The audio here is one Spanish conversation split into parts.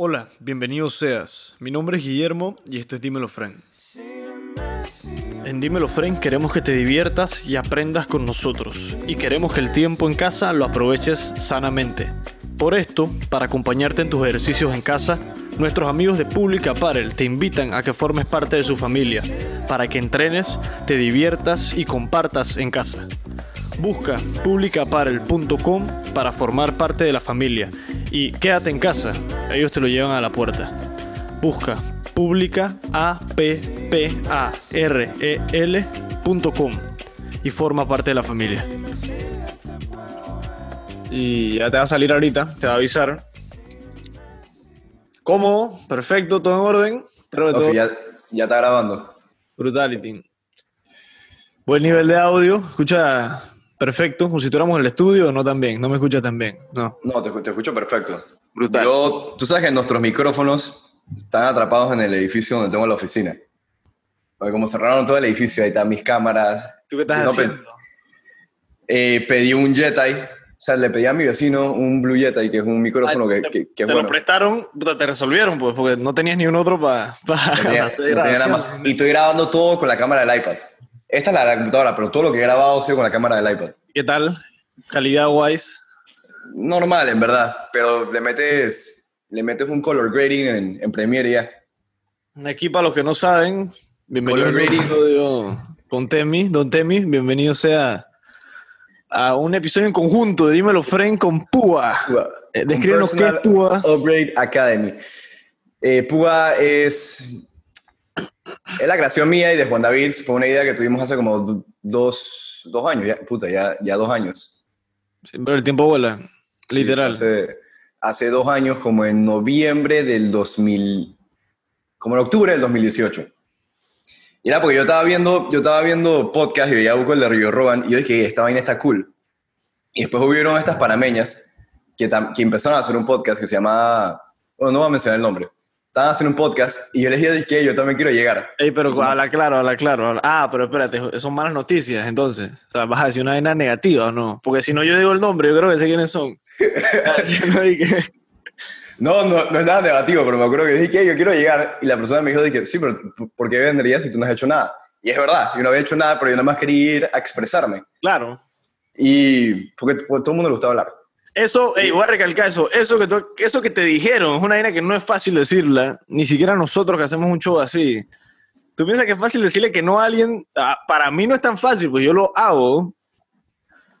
Hola, bienvenido seas. Mi nombre es Guillermo y esto es Dímelo Friend. En Dímelo Friend queremos que te diviertas y aprendas con nosotros. Y queremos que el tiempo en casa lo aproveches sanamente. Por esto, para acompañarte en tus ejercicios en casa, nuestros amigos de Public Apparel te invitan a que formes parte de su familia, para que entrenes, te diviertas y compartas en casa. Busca publicaparel.com para formar parte de la familia y quédate en casa, ellos te lo llevan a la puerta. Busca publica a p p a r e l.com y forma parte de la familia. Y ya te va a salir ahorita, te va a avisar. ¿Cómo? Perfecto, todo en orden. Pero todo... Ya, ya está grabando. Brutality. Buen nivel de audio. Escucha perfecto. Como si tuviéramos en el estudio, no tan bien. No me escuchas tan bien. No, no te, te escucho perfecto. Brutal. Yo, tú sabes que nuestros micrófonos están atrapados en el edificio donde tengo la oficina. Porque como cerraron todo el edificio, ahí están mis cámaras. ¿Tú qué estás No haciendo? Eh, pedí un Jedi. O sea, le pedí a mi vecino un Blue Yeti, que es un micrófono Ah, que, te, que, que te bueno. lo prestaron, te resolvieron, pues, porque no tenías ni un otro para No tenía- no tenía nada más. Y estoy grabando todo con la cámara del iPad. Esta es la de la computadora, pero todo lo que he grabado ha sido con la cámara del iPad. ¿Qué tal? Calidad wise. Normal, en verdad, pero le metes, le metes un color grading en, en Premiere y ya. Aquí para los que no saben, bienvenido a un Color grading. episodio con Temi, Don Temi, bienvenido sea a un episodio en conjunto de Dímelo Friend con Púa. Eh, Un descríbenos qué es Púa. Upgrade Academy. Eh, Púa es la creación mía y de Juan David. Fue una idea que tuvimos hace como do- dos, dos años, ya, puta, ya, ya dos años. Siempre el tiempo vuela, literal. Hace, hace dos años, como en noviembre del 2000, como en octubre del 2018. Y era porque yo estaba viendo, yo estaba viendo podcast y veía Buco el de Río Roban y yo dije, esta vaina está cool. Y después hubieron estas panameñas que, que empezaron a hacer un podcast que se llama, bueno, no voy a mencionar el nombre. Estaban haciendo un podcast y yo les dije que yo también quiero llegar. Ey, pero habla claro, habla claro. habla- Ah, pero espérate, son malas noticias, entonces. O sea, vas a decir una vaina negativa o no. Porque si no yo digo el nombre, yo creo que sé quiénes son. No No, no, es nada negativo, pero me acuerdo que dije que yo quiero llegar y la persona me dijo, dije, sí, pero ¿por qué vendrías si tú no has hecho nada? Y es verdad, yo no había hecho nada, pero yo nada más quería ir a expresarme. claro. Y porque pues, todo el mundo le gustaba hablar. Eso, ey, voy a recalcar eso. Eso que, tú- eso que te dijeron es una vaina que no es fácil decirla. Ni siquiera nosotros que hacemos un show así. Tú piensas que es fácil decirle que no a alguien. Ah, para mí no es tan fácil, pues yo lo hago.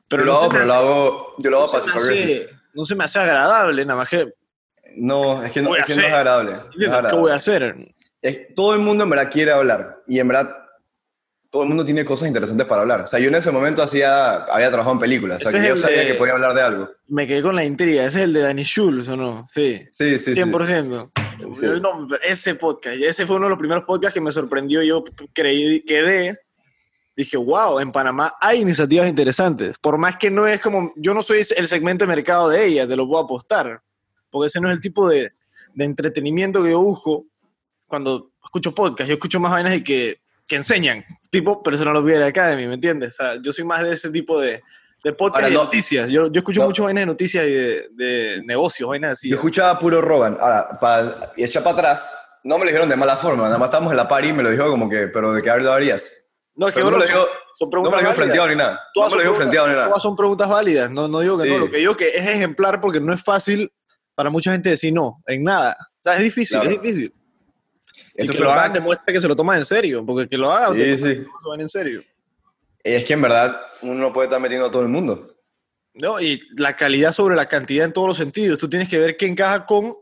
Pero yo no, lo hago, pero lo hago, yo lo hago no passive hace- no se me hace agradable, nada más que. No, es que no, es, que no hacer. es agradable. no es ¿Qué voy a hacer? Es- todo el mundo en verdad quiere hablar y en verdad todo el mundo tiene cosas interesantes para hablar. O sea, yo en ese momento hacía, había trabajado en películas, o sea, que yo sabía de- que podía hablar de algo. Me quedé con la intriga. Ese es el de Danny Schulz, ¿o no? Sí. Sí, sí, sí. 100%. Sí. No, ese podcast, ese fue uno de los primeros podcasts que me sorprendió. Yo creí, quedé, dije, wow, en Panamá hay iniciativas interesantes. Por más que no es como, yo no soy el segmento de mercado de ellas, te lo puedo apostar. Porque ese no es el tipo de, de entretenimiento que yo busco cuando escucho podcast. Yo escucho más vainas y que, que enseñan, tipo Personal Upgrade Academy, ¿me entiendes? O sea, yo soy más de ese tipo de, de podcast Ahora, y de no- noticias. Yo, yo escucho no- mucho vainas de noticias y de, de negocios, vainas así. Yo escuchaba puro Rogan. Ahora, para y echar para atrás, no me lo dijeron de mala forma, nada más estábamos en la party y me lo dijo como que, pero ¿de qué hablarías? No, es que no me lo dijo, son no me preguntas lo válidas. frenteado ni nada. No Todas me lo preguntas- frenteado ni nada. Todas son preguntas válidas. No, no digo que Sí. no. Lo que digo que es ejemplar porque no es fácil para mucha gente decir no en nada. O sea, es difícil, Claro. es difícil. Y Esto que lo hagan demuestra que se lo toman en serio. Porque que lo hagan, Sí, sí. no se van en serio. Es que en verdad uno no puede estar metiendo a todo el mundo. ¿no? Y la calidad sobre la cantidad en todos los sentidos. Tú tienes que ver qué encaja con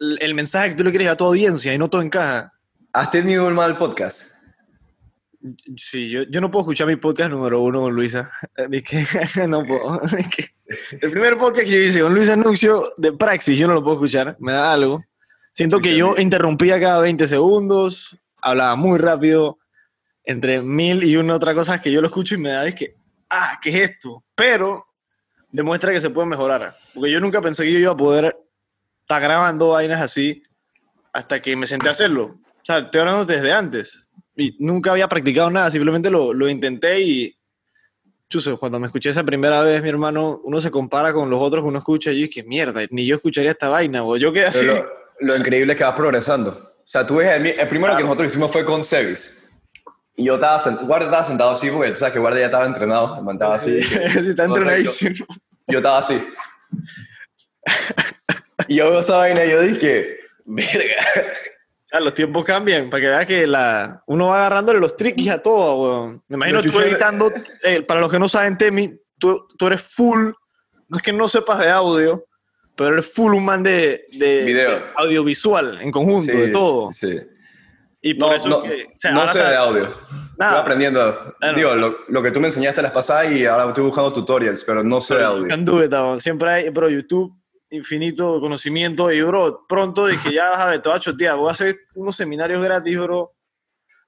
el mensaje que tú le quieres a tu audiencia y no todo encaja. ¿Has tenido un mal podcast? Sí, yo, yo no puedo escuchar mi podcast número uno con Luisa. No puedo. El primer podcast que yo hice con Luisa Anuncio de Praxis, yo no lo puedo escuchar. Me da algo. Siento que yo interrumpía cada 20 segundos, hablaba muy rápido, entre mil y una otra cosa que yo lo escucho y me da es que, ah, ¿qué es esto? Pero demuestra que se puede mejorar. Porque yo nunca pensé que yo iba a poder estar grabando vainas así hasta que me senté a hacerlo. O sea, estoy hablando desde antes. Y nunca había practicado nada, simplemente lo, lo intenté y... Chuso, cuando me escuché esa primera vez, mi hermano, uno se compara con los otros que uno escucha y yo, que mierda, ni yo escucharía esta vaina, o yo quedé así. Pero lo, increíble es que vas progresando. O sea, tú ves, el, el primero que nosotros hicimos fue con Sevis. Y yo estaba, sent- Guardia estaba sentado así, porque tú sabes que Guardia ya estaba entrenado, man estaba así. Sí, está entrenadísimo. Yo estaba así. Y yo veo esa vaina y yo dije, verga. Ah, los tiempos cambian, para que veas que la, uno va agarrándole los tricks a todo, weón. Me imagino tú editando, eh, para los que no saben, Temi, tú, tú eres full, no es que no sepas de audio, pero eres full un man de, de- de audiovisual, en conjunto, Sí, de todo. Sí. Y por No, eso no, que, o sea, no sé de sabes- audio. Nada. Estoy aprendiendo. Bueno. Digo, lo, lo que tú me enseñaste las pasadas y ahora estoy buscando tutorials, pero no sé de audio. Can do it, bro. Siempre hay, bro, YouTube, infinito conocimiento. Y, bro, pronto dije, ya vas a ver, te voy a chotear. Voy a hacer unos seminarios gratis, bro.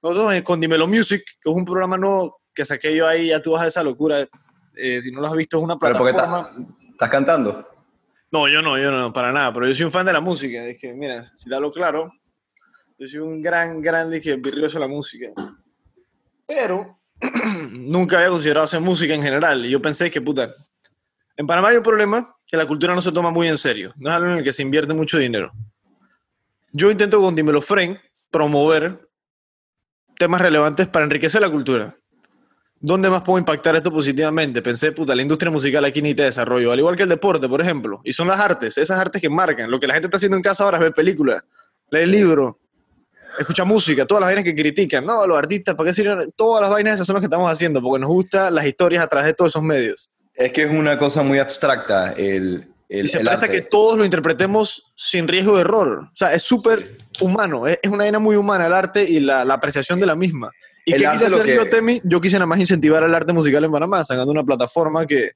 Nosotros en- con Dimelo Music, que es un programa nuevo que saqué yo ahí, ya tú vas a esa locura. Eh, si no lo has visto, es una Pero porque plataforma. estás cantando. No, yo no, yo no, para nada. Pero yo soy un fan de la música. Es que, mira, si te hablo claro, yo soy un gran, gran dije, virtuoso de la música. Pero nunca había considerado hacer música en general. Y yo pensé que, puta, en Panamá hay un problema que la cultura no se toma muy en serio. No es algo en el que se invierte mucho dinero. Yo intento con Dimelo Friend promover temas relevantes para enriquecer la cultura. ¿Dónde más puedo impactar esto positivamente? Pensé, puta, la industria musical aquí ni te desarrollo, al igual que el deporte, por ejemplo. Y son las artes, esas artes que marcan. Lo que la gente está haciendo en casa ahora es ver películas, leer libros, escuchar música, todas las vainas que critican. No, los artistas, ¿para qué sirven? Todas las vainas esas son las que estamos haciendo, porque nos gustan las historias a través de todos esos medios. Es que es una cosa muy abstracta el, el, y se el presta arte. que todos lo interpretemos sin riesgo de error. O sea, es súper humano, es, es una vaina muy humana el arte y la, la apreciación de la misma. ¿Y El qué quise hacer que- yo, Temi? Yo quise nada más incentivar el arte musical en Panamá, sacando una plataforma que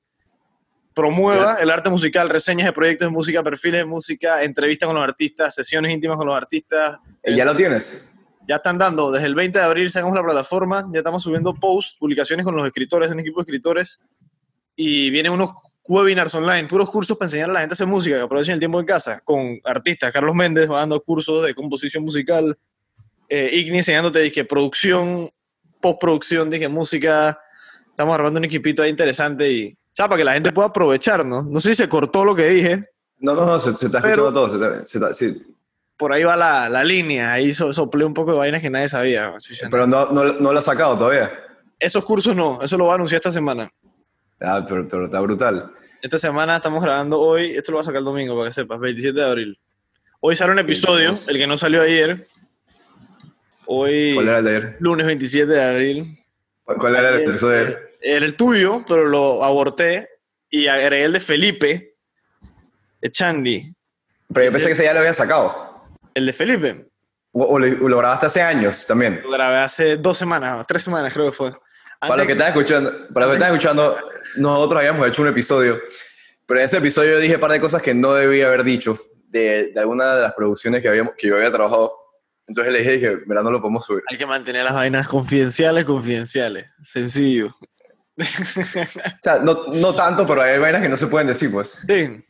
promueva el arte musical, reseñas de proyectos de música, perfiles de música, entrevistas con los artistas, sesiones íntimas con los artistas. ¿Y ¿Ya lo tienes? Ya están dando, desde el 20 de abril sacamos la plataforma, ya estamos subiendo posts, publicaciones con los escritores, un equipo de escritores, y vienen unos webinars online, puros cursos para enseñar a la gente a hacer música, que aprovechen el tiempo en casa, con artistas. Carlos Méndez va dando cursos de composición musical, eh, Igni enseñándote, dije, producción, postproducción, dije, música. Estamos armando un equipito ahí interesante y, ya, para que la gente pueda aprovechar, ¿no? No sé si se cortó lo que dije, No, no, no, se, se está escuchando todo. Se está- se está- sí. por ahí va la, la línea, ahí so- soplé un poco de vainas que nadie sabía. Pero no, no, no lo has sacado todavía. Esos cursos no, eso lo voy a anunciar esta semana. Ah, pero, pero está brutal. Esta semana estamos grabando hoy, esto lo va a sacar el domingo para que sepas, 27 de abril. Hoy sale un episodio, el que no salió ayer. Hoy, ¿Cuál era el de ayer? lunes 27 de abril. ¿Cuál era el episodio de ayer? Era el tuyo, pero lo aborté y agregué el de Felipe, de Chandy. Pero yo pensé que ese ya lo había sacado. El de Felipe, O, o lo, lo grabaste hace años también. lo grabé hace dos semanas, tres semanas creo que fue. Para los que Antes- están escuchando, para los que están escuchando, nosotros habíamos hecho un episodio, pero en ese episodio dije un par de cosas que no debía haber dicho de, de alguna de las producciones que, habíamos, que yo había trabajado. Entonces le dije, dije, mira, no lo podemos subir. Hay que mantener las vainas confidenciales, confidenciales. Sencillo. O sea, no, no tanto, pero hay vainas que no se pueden decir, pues. Sí.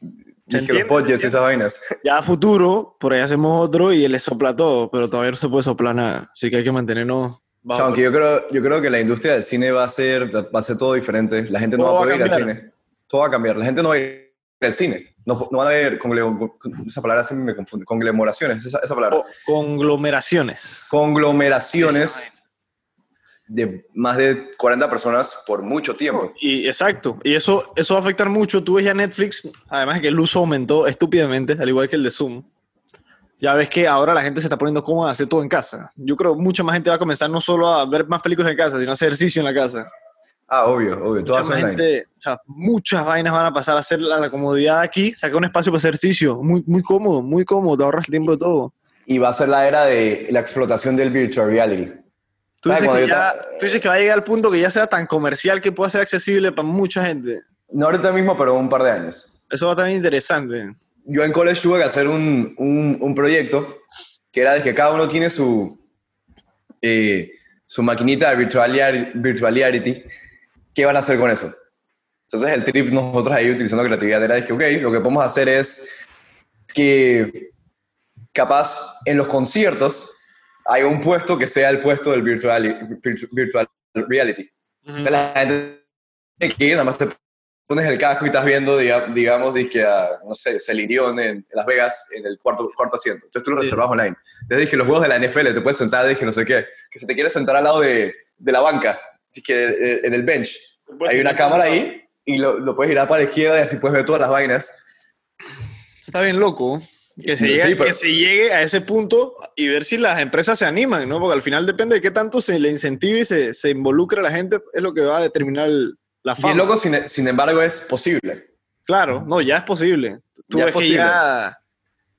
¿Se Dije los budgets y esas vainas. Ya a futuro, por ahí hacemos otro y él le sopla todo, pero todavía no se puede soplar nada. Así que hay que mantenernos O bajo. sea, aunque yo creo, yo creo que la industria del cine va a ser, va a ser todo diferente. La gente no va a va a poder ir al cine. Todo va a cambiar. La gente no va a ir al cine. No, no van a con, esa palabra siempre me confunde, conglomeraciones, esa, esa palabra. Co- conglomeraciones. Conglomeraciones de más de 40 personas por mucho tiempo. Y exacto, y eso, eso va a afectar mucho. Tú ves ya Netflix, además de que el uso aumentó estúpidamente, al igual que el de Zoom. Ya ves que ahora la gente se está poniendo cómoda a hacer todo en casa. Yo creo que mucha más gente va a comenzar no solo a ver más películas en casa, sino a hacer ejercicio en la casa. Ah, obvio, obvio. Todo Mucha, más online. gente, o sea, muchas vainas van a pasar a hacer la, la comodidad aquí, sacar un espacio para hacer ejercicio. Muy, muy cómodo, muy cómodo, te ahorras el tiempo de todo. Y va a ser la era de la explotación del virtual reality. Tú ¿Sabes dices, que ya, tú dices que va a llegar al punto que ya sea tan comercial que pueda ser accesible para mucha gente. No ahorita mismo, pero un par de años. Eso va a estar interesante. Yo en college tuve que hacer un, un, un proyecto que era de que cada uno tiene su, eh, su maquinita de virtual, virtual reality. ¿Qué van a hacer con eso? Entonces el trip nosotros ahí utilizando creatividad era que, ok, lo que podemos hacer es que capaz en los conciertos hay un puesto que sea el puesto del virtual, virtu- virtual reality. O sea, la gente que nada más te pones el casco y estás viendo, digamos, dije a, no sé, Celirion en Las Vegas en el cuarto, cuarto asiento. Entonces tú lo reservas online. Entonces dije, los juegos de la NFL, te puedes sentar, dije, no sé qué, que si te quieres sentar al lado de, de la banca, así que eh, en el bench, hay una cámara ahí y lo, lo, puedes girar para la izquierda y así puedes ver todas las vainas. Está bien loco. Que, se llegue, que se llegue a ese punto y ver si las empresas se animan, ¿no? Porque al final depende de qué tanto se le incentive y se, se involucre a la gente, es lo que va a determinar el, la fama. Y loco, sin, sin, embargo, es posible. Claro, no, ya es posible. Tú ya ves que ya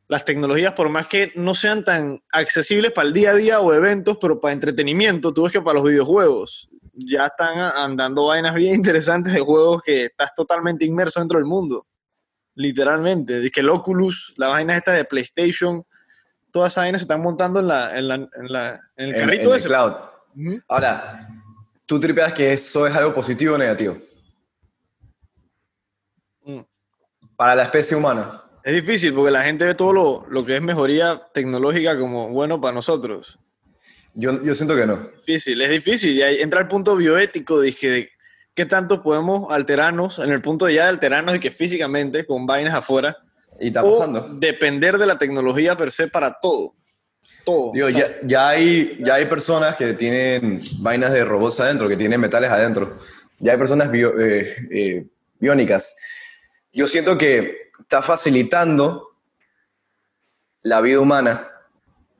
las tecnologías, por más que no sean tan accesibles para el día a día o eventos, pero para entretenimiento, tú ves que para los videojuegos ya están andando vainas bien interesantes de juegos que estás totalmente inmerso dentro del mundo. Literalmente. Dice que el Oculus, la vaina esta de PlayStation, todas esas vainas se están montando en, la, en, la, en, la, en el carrito de cloud. Ahora, ¿Tú tripeas que eso es algo positivo o negativo? Mm. Para la especie humana. Es difícil porque la gente ve todo lo, lo, que es mejoría tecnológica como bueno para nosotros. Yo, yo siento que no. Difícil, es difícil. Y ahí entra el punto bioético de que qué tanto podemos alterarnos, en el punto de ya de alterarnos de que físicamente, con vainas afuera. Y está pasando. depender de la tecnología per se para todo. Todo. Digo, ya, ya, hay, ya hay personas que tienen vainas de robots adentro, que tienen metales adentro. Ya hay personas eh, eh, biónicas. Yo siento que está facilitando la vida humana,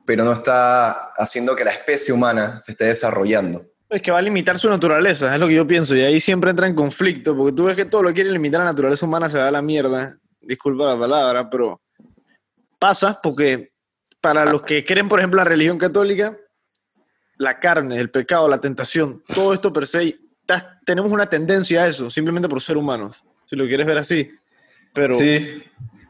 pero no está haciendo que la especie humana se esté desarrollando. Es que va a limitar su naturaleza, es lo que yo pienso, y ahí siempre entra en conflicto, porque tú ves que todo lo que quiere limitar la naturaleza humana se va a la mierda, disculpa la palabra, pero pasa porque para los que creen, por ejemplo, la religión católica, la carne, el pecado, la tentación, todo esto per se, tenemos una tendencia a eso, simplemente por ser humanos, si lo quieres ver así. Pero... Sí,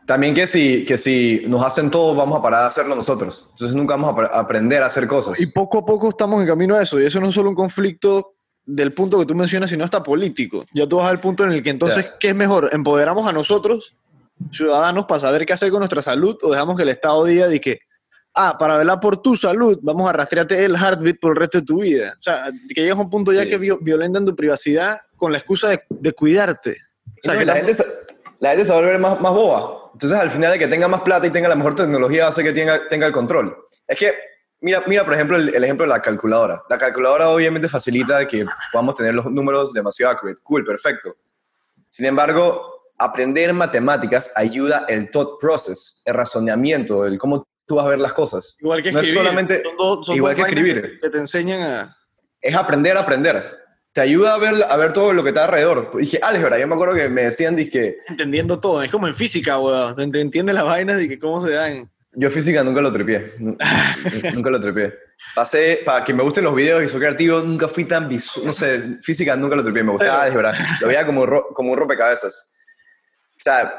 también que si, que si nos hacen todo, vamos a parar de hacerlo nosotros. Entonces nunca vamos a aprender a hacer cosas. Y poco a poco estamos en camino a eso, y eso no es solo un conflicto del punto que tú mencionas, sino hasta político. Ya tú vas al punto en el que entonces, ¿qué es mejor? ¿Empoderamos a nosotros, ciudadanos, para saber qué hacer con nuestra salud, o dejamos que el Estado diga de que ah, para velar por tu salud, vamos a rastrearte el heartbeat por el resto de tu vida. O sea, que llegas a un punto ya que violentan tu privacidad con la excusa de, cuidarte. O sea, que la, gente, la gente se va a volver más, más boba. Entonces, al final de que tenga más plata y tenga la mejor tecnología, hace que tenga, tenga el control. Es que, mira, mira por ejemplo, el, ejemplo de la calculadora. La calculadora obviamente facilita que podamos tener los números demasiado accurate. Cool, perfecto. Sin embargo, aprender matemáticas ayuda el thought process, el razonamiento, el cómo tú vas a ver las cosas. Igual que escribir. solamente, igual que escribir. Que te enseñan a... Es aprender a aprender. Te ayuda a ver, a ver todo lo que está alrededor. Y dije, álgebra, yo me acuerdo que me decían, dije... Entendiendo todo, es como en física, weón. Entiendes las vainas y que cómo se dan. Yo física nunca lo trepié. nunca lo trepié. Pasé, para que me gusten los videos y soy creativo, nunca fui tan visual. No sé, física nunca lo trepié. Me gustaba álgebra. Lo veía como, como un rompecabezas. O sea,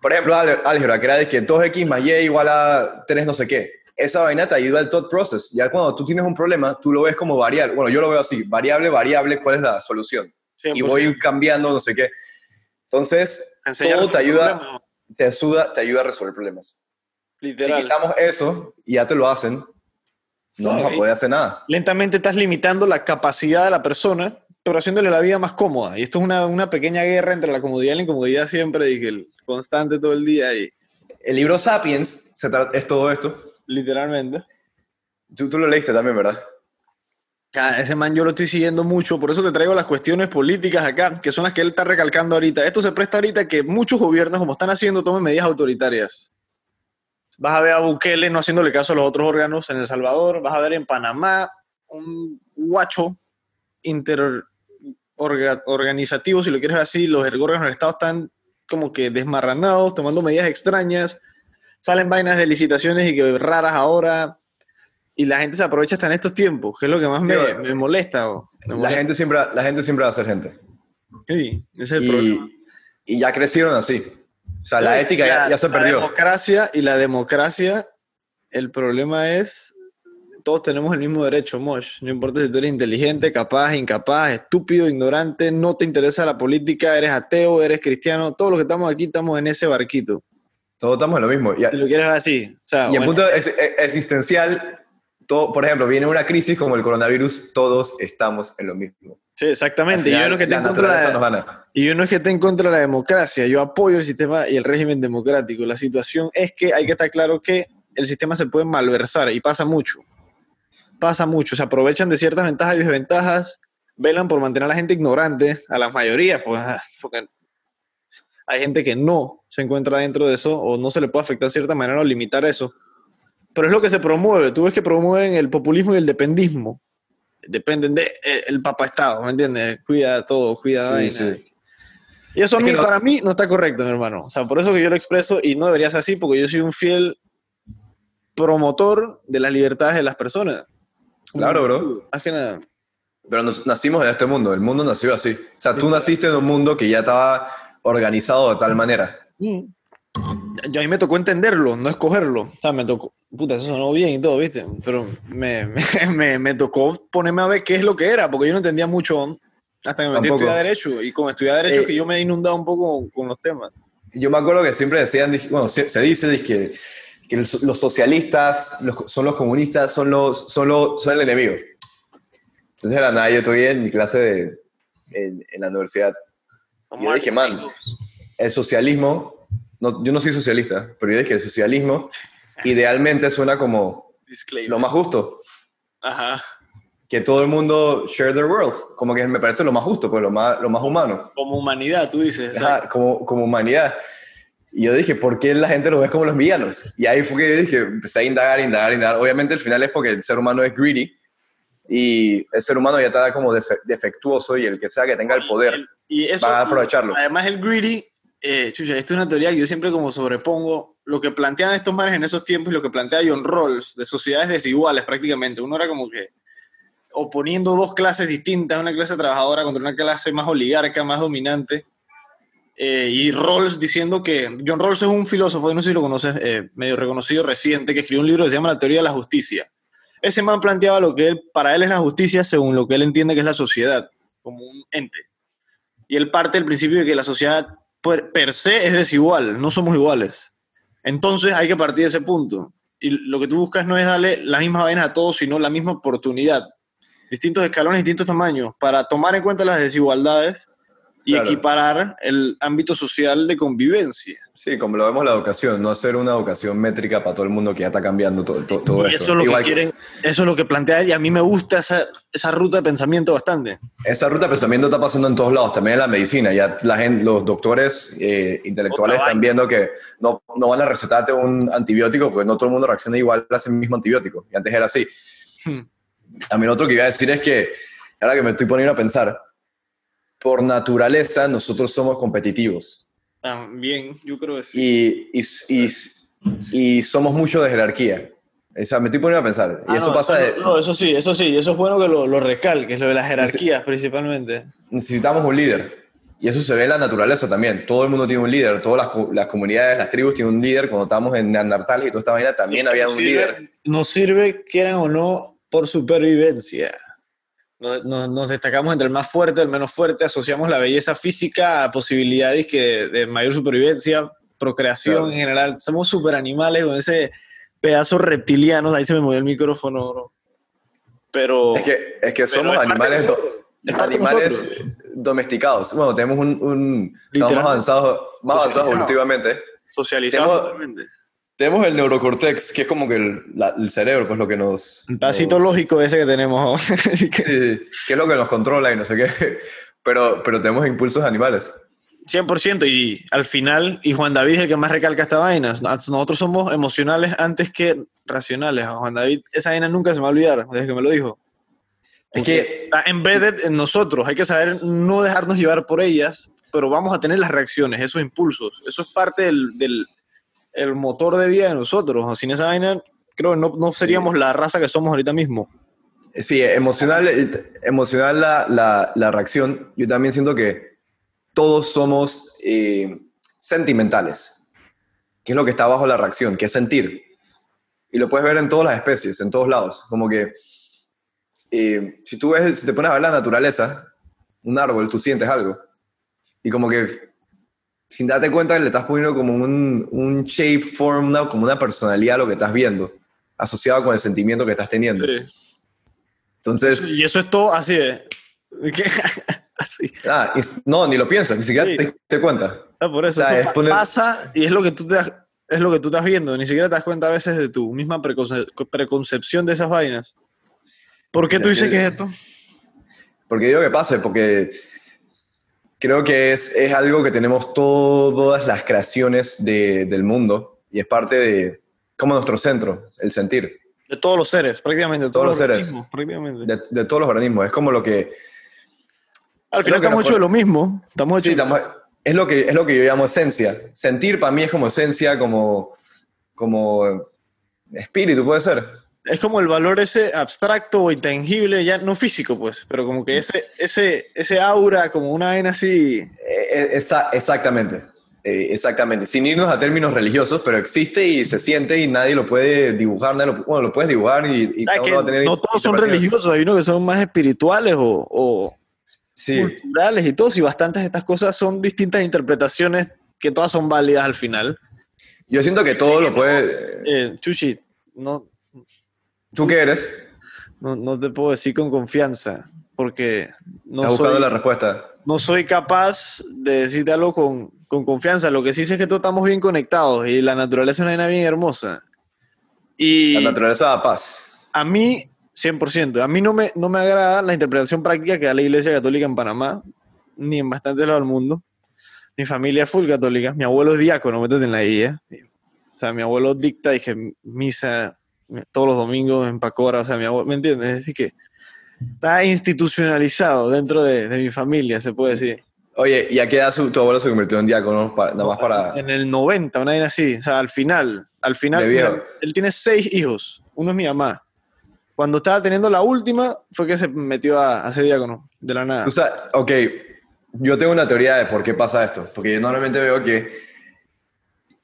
por ejemplo, álgebra, que era de que 2x más y igual a 3 no sé qué. Esa vaina te ayuda al thought process. Ya cuando tú tienes un problema, tú lo ves como variable. Bueno, yo lo veo así, variable, variable, ¿cuál es la solución? Y voy cambiando no sé qué. Entonces, todo te ayuda, te ayuda, te ayuda a resolver problemas. Literal. Si quitamos eso y ya te lo hacen, no, vas a poder hacer nada. Lentamente estás limitando la capacidad de la persona pero haciéndole la vida más cómoda. Y esto es una, una pequeña guerra entre la comodidad y la incomodidad siempre, y el constante todo el día. Y... El libro Sapiens se es todo esto. Literalmente. Tú, tú lo leíste también, ¿verdad? ese man yo lo estoy siguiendo mucho, por eso te traigo las cuestiones políticas acá, que son las que él está recalcando ahorita. Esto se presta ahorita que muchos gobiernos, como están haciendo, tomen medidas autoritarias. Vas a ver a Bukele no haciéndole caso a los otros órganos en El Salvador, vas a ver en Panamá un guacho inter, organizativos, si lo quieres así, los órganos del Estado están como que desmarranados, tomando medidas extrañas, salen vainas de licitaciones y que raras ahora, y la gente se aprovecha hasta en estos tiempos, que es lo que más me, molesta, La, gente siempre, la gente siempre va a ser gente. Sí, ese es el y, problema. Y ya crecieron así. O sea, la ética ya, ya se perdió. La democracia y la democracia, el problema es todos tenemos el mismo derecho, Mosh. No importa si tú eres inteligente, capaz, incapaz, estúpido, ignorante, no te interesa la política, eres ateo, eres cristiano, todos los que estamos aquí estamos en ese barquito. Todos estamos en lo mismo. Y, si lo quieres así. y en punto existencial, todo, por ejemplo, viene una crisis como el coronavirus, todos estamos en lo mismo. Sí, exactamente. Y yo no es que la en contra de naturaleza la-. Y yo no es que esté en contra de la democracia, yo apoyo el sistema y el régimen democrático. La situación es que hay que estar claro que el sistema se puede malversar y pasa mucho. Pasa mucho, se aprovechan de ciertas ventajas y desventajas, velan por mantener a la gente ignorante, a la mayoría, pues, porque hay gente que no se encuentra dentro de eso o no se le puede afectar de cierta manera o limitar eso. Pero es lo que se promueve. Tú ves que promueven el populismo y el dependismo. Dependen del de, el Papa Estado, ¿me entiendes? Cuida todo, cuida Sí, sí. Y eso a Es mí, que no- para mí, no está correcto, mi hermano. O sea, por eso que yo lo expreso y no debería ser así, porque yo soy un fiel promotor de las libertades de las personas. Claro, bro. Más que nada. Pero nos- nacimos en este mundo, el mundo nació así. O sea, tú naciste en un mundo que ya estaba organizado de tal manera. Mm. Yo a mí me tocó entenderlo, no escogerlo. O sea, me tocó, puta, eso sonó bien y todo, ¿viste? Pero me, me, me, me tocó ponerme a ver qué es lo que era, porque yo no entendía mucho hasta que me metí a estudiar Derecho. Y con estudiar Derecho Eh, que yo me he inundado un poco con, con los temas. Yo me acuerdo que siempre decían, bueno, se, dice que, que los los socialistas los- son los comunistas, son, los, son, los, son el enemigo. Entonces era nada, yo estoy en mi clase de, en, en la universidad. Yo dije, man, el socialismo, no, yo no soy socialista, pero yo dije que el socialismo idealmente suena como Disclaimer. lo más justo, Ajá. que todo el mundo share their world, como que me parece lo más justo, pues lo más, lo más humano. Como humanidad, tú dices. Ajá, como, como humanidad. Y yo dije, ¿por qué la gente lo ve como los villanos? Y ahí fue que dije, empecé a indagar, indagar, indagar. Obviamente el final es porque el ser humano es greedy y el ser humano ya está como defe- defectuoso y el que sea que tenga el poder Y eso, va a aprovecharlo. Además, el greedy, eh, chucha, esto es una teoría que yo siempre como sobrepongo lo que plantean estos manes en esos tiempos y lo que plantea John Rawls de sociedades desiguales prácticamente. Uno era como que oponiendo dos clases distintas, una clase trabajadora contra una clase más oligarca, más dominante. Eh, y Rawls diciendo que John Rawls es un filósofo, no sé si lo conoces, eh, medio reconocido reciente, que escribió un libro que se llama La teoría de la justicia. Ese man planteaba lo que él, para él es la justicia según lo que él entiende que es la sociedad, como un ente. Y él parte del principio de que la sociedad per, se es desigual, no somos iguales. Entonces hay que partir de ese punto. Y lo que tú buscas no es darle las mismas vainas a todos, sino la misma oportunidad. Distintos escalones, distintos tamaños, para tomar en cuenta las desigualdades y Claro. equiparar el ámbito social de convivencia. Sí, como lo vemos la educación, no hacer una educación métrica para todo el mundo que ya está cambiando todo, todo, todo y esto. eso es lo Igual que quieren, eso es lo que plantea y a mí me gusta esa, esa ruta de pensamiento bastante. Esa ruta de pensamiento está pasando en todos lados, también en la medicina. Ya la gente, los doctores eh, intelectuales están viendo que no, no van a recetarte un antibiótico porque no todo el mundo reacciona igual a ese mismo antibiótico. Y antes era así. Hmm. También otro que iba a decir es que, ahora que me estoy poniendo a pensar, por naturaleza nosotros somos competitivos También, yo creo que sí. y, y, y, y somos mucho de jerarquía. O sea, me estoy poniendo a pensar. Y Ah, esto no, pasa eso, de, no, eso sí, eso sí, eso es bueno que lo, lo recalques, lo de las jerarquías principalmente. necesitamos un líder. Y eso se ve en la naturaleza también. Todo el mundo tiene un líder. Todas las, las comunidades, las tribus tienen un líder. Cuando estábamos en Neandertal y toda esta vaina, también había un sirve- líder. Nos sirve, quieran o no, por supervivencia. Nos, destacamos entre el más fuerte, el menos fuerte, asociamos la belleza física a posibilidades que, de mayor supervivencia, procreación Claro. en general. Somos superanimales con ese pedazo reptiliano. Ahí se me movió el micrófono, bro. Pero. Es que, es que somos es animales, do- animales domesticados. Bueno, tenemos un... un estamos avanzados, más avanzados evolutivamente. Socializados Tenemos- el neurocortex, que es como que el, la- el cerebro, pues lo que nos... El pedacito nos- lógico ese que tenemos. Sí, que es lo que nos controla y no sé qué. Pero, pero tenemos impulsos animales. 100% y al final, y Juan David es el que más recalca esta vaina, nosotros somos emocionales antes que racionales. Juan David esa vaina nunca se me va a olvidar desde que me lo dijo. Es que Está embedded en nosotros, hay que saber no dejarnos llevar por ellas, pero vamos a tener las reacciones, esos impulsos. Eso es parte del, del el motor de vida de nosotros. Sin esa vaina, creo que no, no seríamos la raza que somos ahorita mismo. Sí, emocional, emocional la, la, la reacción. Yo también siento que todos somos eh, sentimentales, que es lo que está bajo la reacción, que es sentir. Y lo puedes ver en todas las especies, en todos lados. Como que eh, si tú ves, si te pones a ver la naturaleza, un árbol, tú sientes algo. Y como que sin darte cuenta le estás poniendo como un, un shape, form, una- como una personalidad a lo que estás viendo. asociado con el sentimiento que estás teniendo. Sí. Entonces, Y eso es todo así de... ¿Qué? así. ah, no, ni lo piensas, ni siquiera Sí. te, te cuenta. Ah, por eso, O sea, eso es poner- pasa y es lo que tú te das- es lo que tú estás viendo, ni siquiera te das cuenta a veces de tu misma preconce- preconcepción de esas vainas. ¿Por qué tú dices que es esto? Porque digo que pase, porque creo que es, es algo que tenemos todas las creaciones de- del mundo y es parte de, como nuestro centro, el sentir, De todos los seres, prácticamente, de Todos los seres. prácticamente. de, de todos los organismos. Es como lo que, Al final estamos hechos de lo mismo, estamos sí, hechos estamos- es lo que es lo que yo llamo esencia. Sentir para mí es como esencia, como, como espíritu, puede ser. Es como el valor ese abstracto o intangible, ya no físico, pues, pero como que ese, ese, ese aura, como una vaina así. Eh, eh, esa- exactamente. Eh, exactamente. Sin irnos a términos religiosos, pero existe y se siente y nadie lo puede dibujar. Nadie lo, bueno, lo puedes dibujar y, y uno va a tener no todos son religiosos, hay unos que son más espirituales o, o Sí, culturales y todos, y bastantes de estas cosas son distintas interpretaciones que todas son válidas al final. yo siento que todo lo puede. Eh, Chuchi, no, ¿Tú qué eres? no, no te puedo decir con confianza, porque no buscando soy, la respuesta. no soy capaz de decirte algo con, con confianza. Lo que sí sé es que todos estamos bien conectados y la naturaleza es una vaina bien hermosa. Y La naturaleza da paz. a mí, 100%, a mí no me, no me agrada la interpretación práctica que da la Iglesia Católica en Panamá, ni en bastantes lados del mundo. Mi familia es full católica, mi abuelo es diácono, métete en la guía. O sea, mi abuelo dicta, dije, misa todos los domingos en Pacora, o sea, mi abuelo, ¿me entiendes? Es decir, que está institucionalizado dentro de, de mi familia, se puede decir. Oye, ¿y a qué edad su- tu abuelo se convirtió en diácono? Nada más para. En el 90, una vaina así, o sea, al final, al final, mira, él tiene seis hijos, uno es mi mamá. Cuando estaba teniendo la última, fue que se metió a, a ser diácono, de la nada. O sea, ok, yo tengo una teoría de por qué pasa esto. Porque yo normalmente veo que.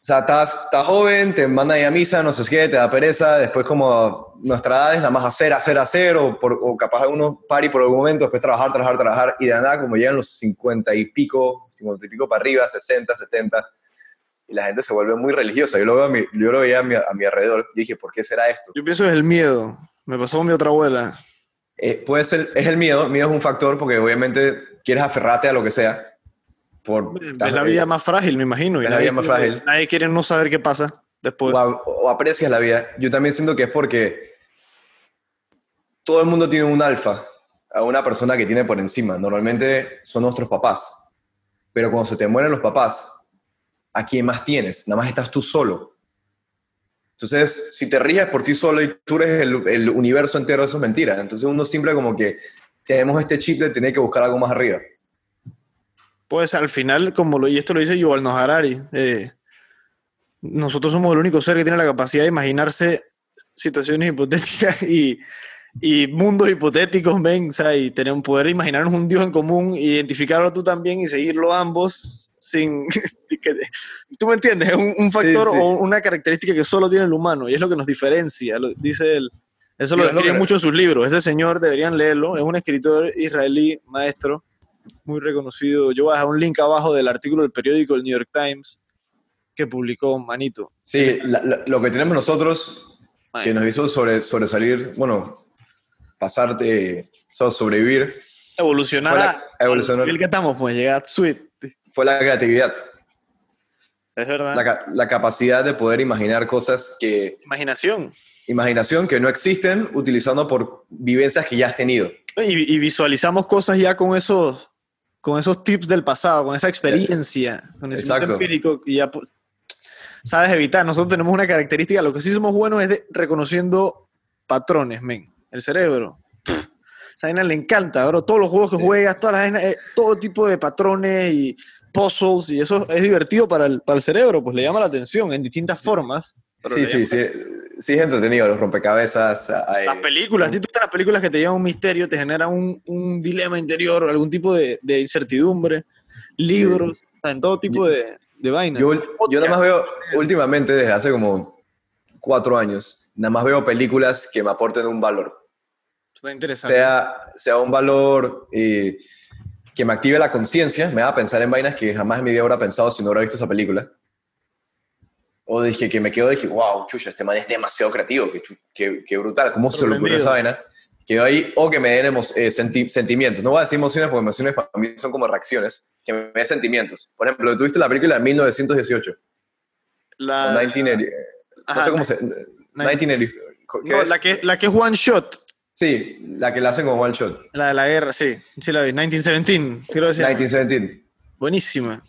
O sea, estás, estás joven, te mandan a misa, no sé qué, te da pereza. Después, como nuestra edad es nada más hacer, hacer, hacer, o, por, o capaz algunos pari por algún momento, después trabajar, trabajar, trabajar. Y de nada, como llegan los 50 y pico, 50 y pico para arriba, 60, 70, y la gente se vuelve muy religiosa. Yo lo, veo a mi, yo lo veía a mi, a mi alrededor. Yo dije, ¿por qué será esto? Yo pienso que es el miedo. Me pasó con mi otra abuela. Eh, puede ser, es el miedo, miedo es un factor porque obviamente quieres aferrarte a lo que sea. Por, Es la vida más frágil, me imagino. y Es la nadie vida más quiere- frágil. Nadie quiere no saber qué pasa después. o, o aprecias la vida. Yo también siento que es porque todo el mundo tiene un alfa, a una persona que tiene por encima. Normalmente son nuestros papás. Pero cuando se te mueren los papás, ¿a quién más tienes? Nada más estás tú solo. Entonces, si te ríes por ti solo y tú eres el, el universo entero, eso es mentira. Entonces uno siempre como que tenemos este chip de tener que buscar algo más arriba. Pues al final, como lo, y esto lo dice Yuval Noah Harari, eh, nosotros somos el único ser que tiene la capacidad de imaginarse situaciones hipotéticas y, y mundos hipotéticos, ven, o sea, y tener un poder imaginarnos un Dios en común, identificarlo tú también y seguirlo ambos sin... ¿Tú me entiendes? Es un, un factor Sí, sí. o una característica que solo tiene el humano y es lo que nos diferencia, lo- dice él. Eso lo describe mucho en sus libros. Ese señor deberían leerlo. Es un escritor israelí, maestro, muy reconocido. Yo voy a dejar un link abajo del artículo del periódico El New York Times que publicó Manito. Sí, la- la- lo que tenemos nosotros que nos hizo sobre, sobresalir, bueno, pasar de so- sobrevivir, Evolucionar. Fue la- a- evolucionar. que estamos, pues llegar Sweet. fue la creatividad, Es verdad. la capacidad de poder imaginar cosas que, Imaginación. imaginación que no existen utilizando por vivencias que ya has tenido. Y, y visualizamos cosas ya con esos, con esos tips del pasado, con esa experiencia, con ese empírico que ya sabes evitar. Nosotros tenemos una característica, lo que sí somos buenos es de reconociendo patrones, men. El cerebro. pff, Esa vaina le encanta, bro. Todos los juegos que Sí. juegas, todas las eh, todo tipo de patrones y puzzles, y eso es divertido para el, para el cerebro, pues le llama la atención en distintas formas. Sí, sí, sí, sí es entretenido, los rompecabezas. hay- Las películas, a ti te gustan las películas que te llevan un misterio, te generan un, un dilema interior, algún tipo de, de incertidumbre, libros, sea, en todo tipo de, de vainas. Yo, yo nada más veo, últimamente, desde hace como cuatro años, nada más veo películas que me aporten un valor. Está interesante. sea, sea un valor eh, que me active la conciencia, me haga pensar en vainas que jamás en mi vida hubiera pensado si no hubiera visto esa película. O dije que me quedo, dije, wow, chucha, este man es demasiado creativo, que, que, que brutal, ¿cómo se le ocurrió esa vaina? Quedo ahí, o que me den eh, sentimientos. No voy a decir emociones porque emociones para mí son como reacciones, que me den sentimientos. Por ejemplo, tuviste la película de 1918. La... 1980, no sé cómo se... 1980. No, la, que, la que es One Shot. Sí, la que la hacen como One Shot. La de la guerra, sí. Sí la vi. 1917, quiero decir. 1917. Buenísima.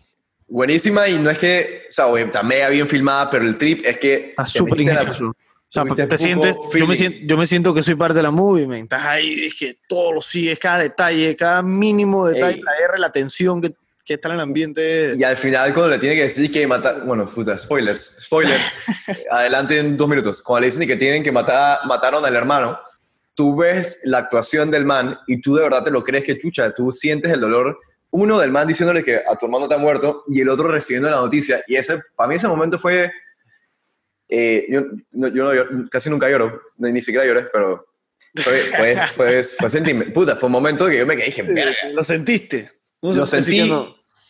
Buenísima y no es que, o sea, está mega bien filmada, pero el trip es que... Está súper ingenioso. O sea, te sientes, yo me, siento, yo me, siento, que soy parte de la movie, man. Estás ahí, es que todo lo sigues, cada detalle, cada mínimo detalle, la R, la tensión que, que, está en el ambiente. Y al final, cuando le tiene que decir que matar, bueno, puta, spoilers, spoilers, adelante en dos minutos. Cuando le dicen que tienen que matar, mataron al hermano, tú ves la actuación del man y tú de verdad te lo crees que chucha, tú sientes el dolor. Uno del man diciéndole que a tu hermano te ha muerto y el otro recibiendo la noticia. Y ese, para mí ese momento fue eh, yo, no, yo casi nunca lloro, ni siquiera lloré, pero fue, fue, fue, fue. Puta, fue un momento que yo me dije, ¿Lo sentiste? lo sentí.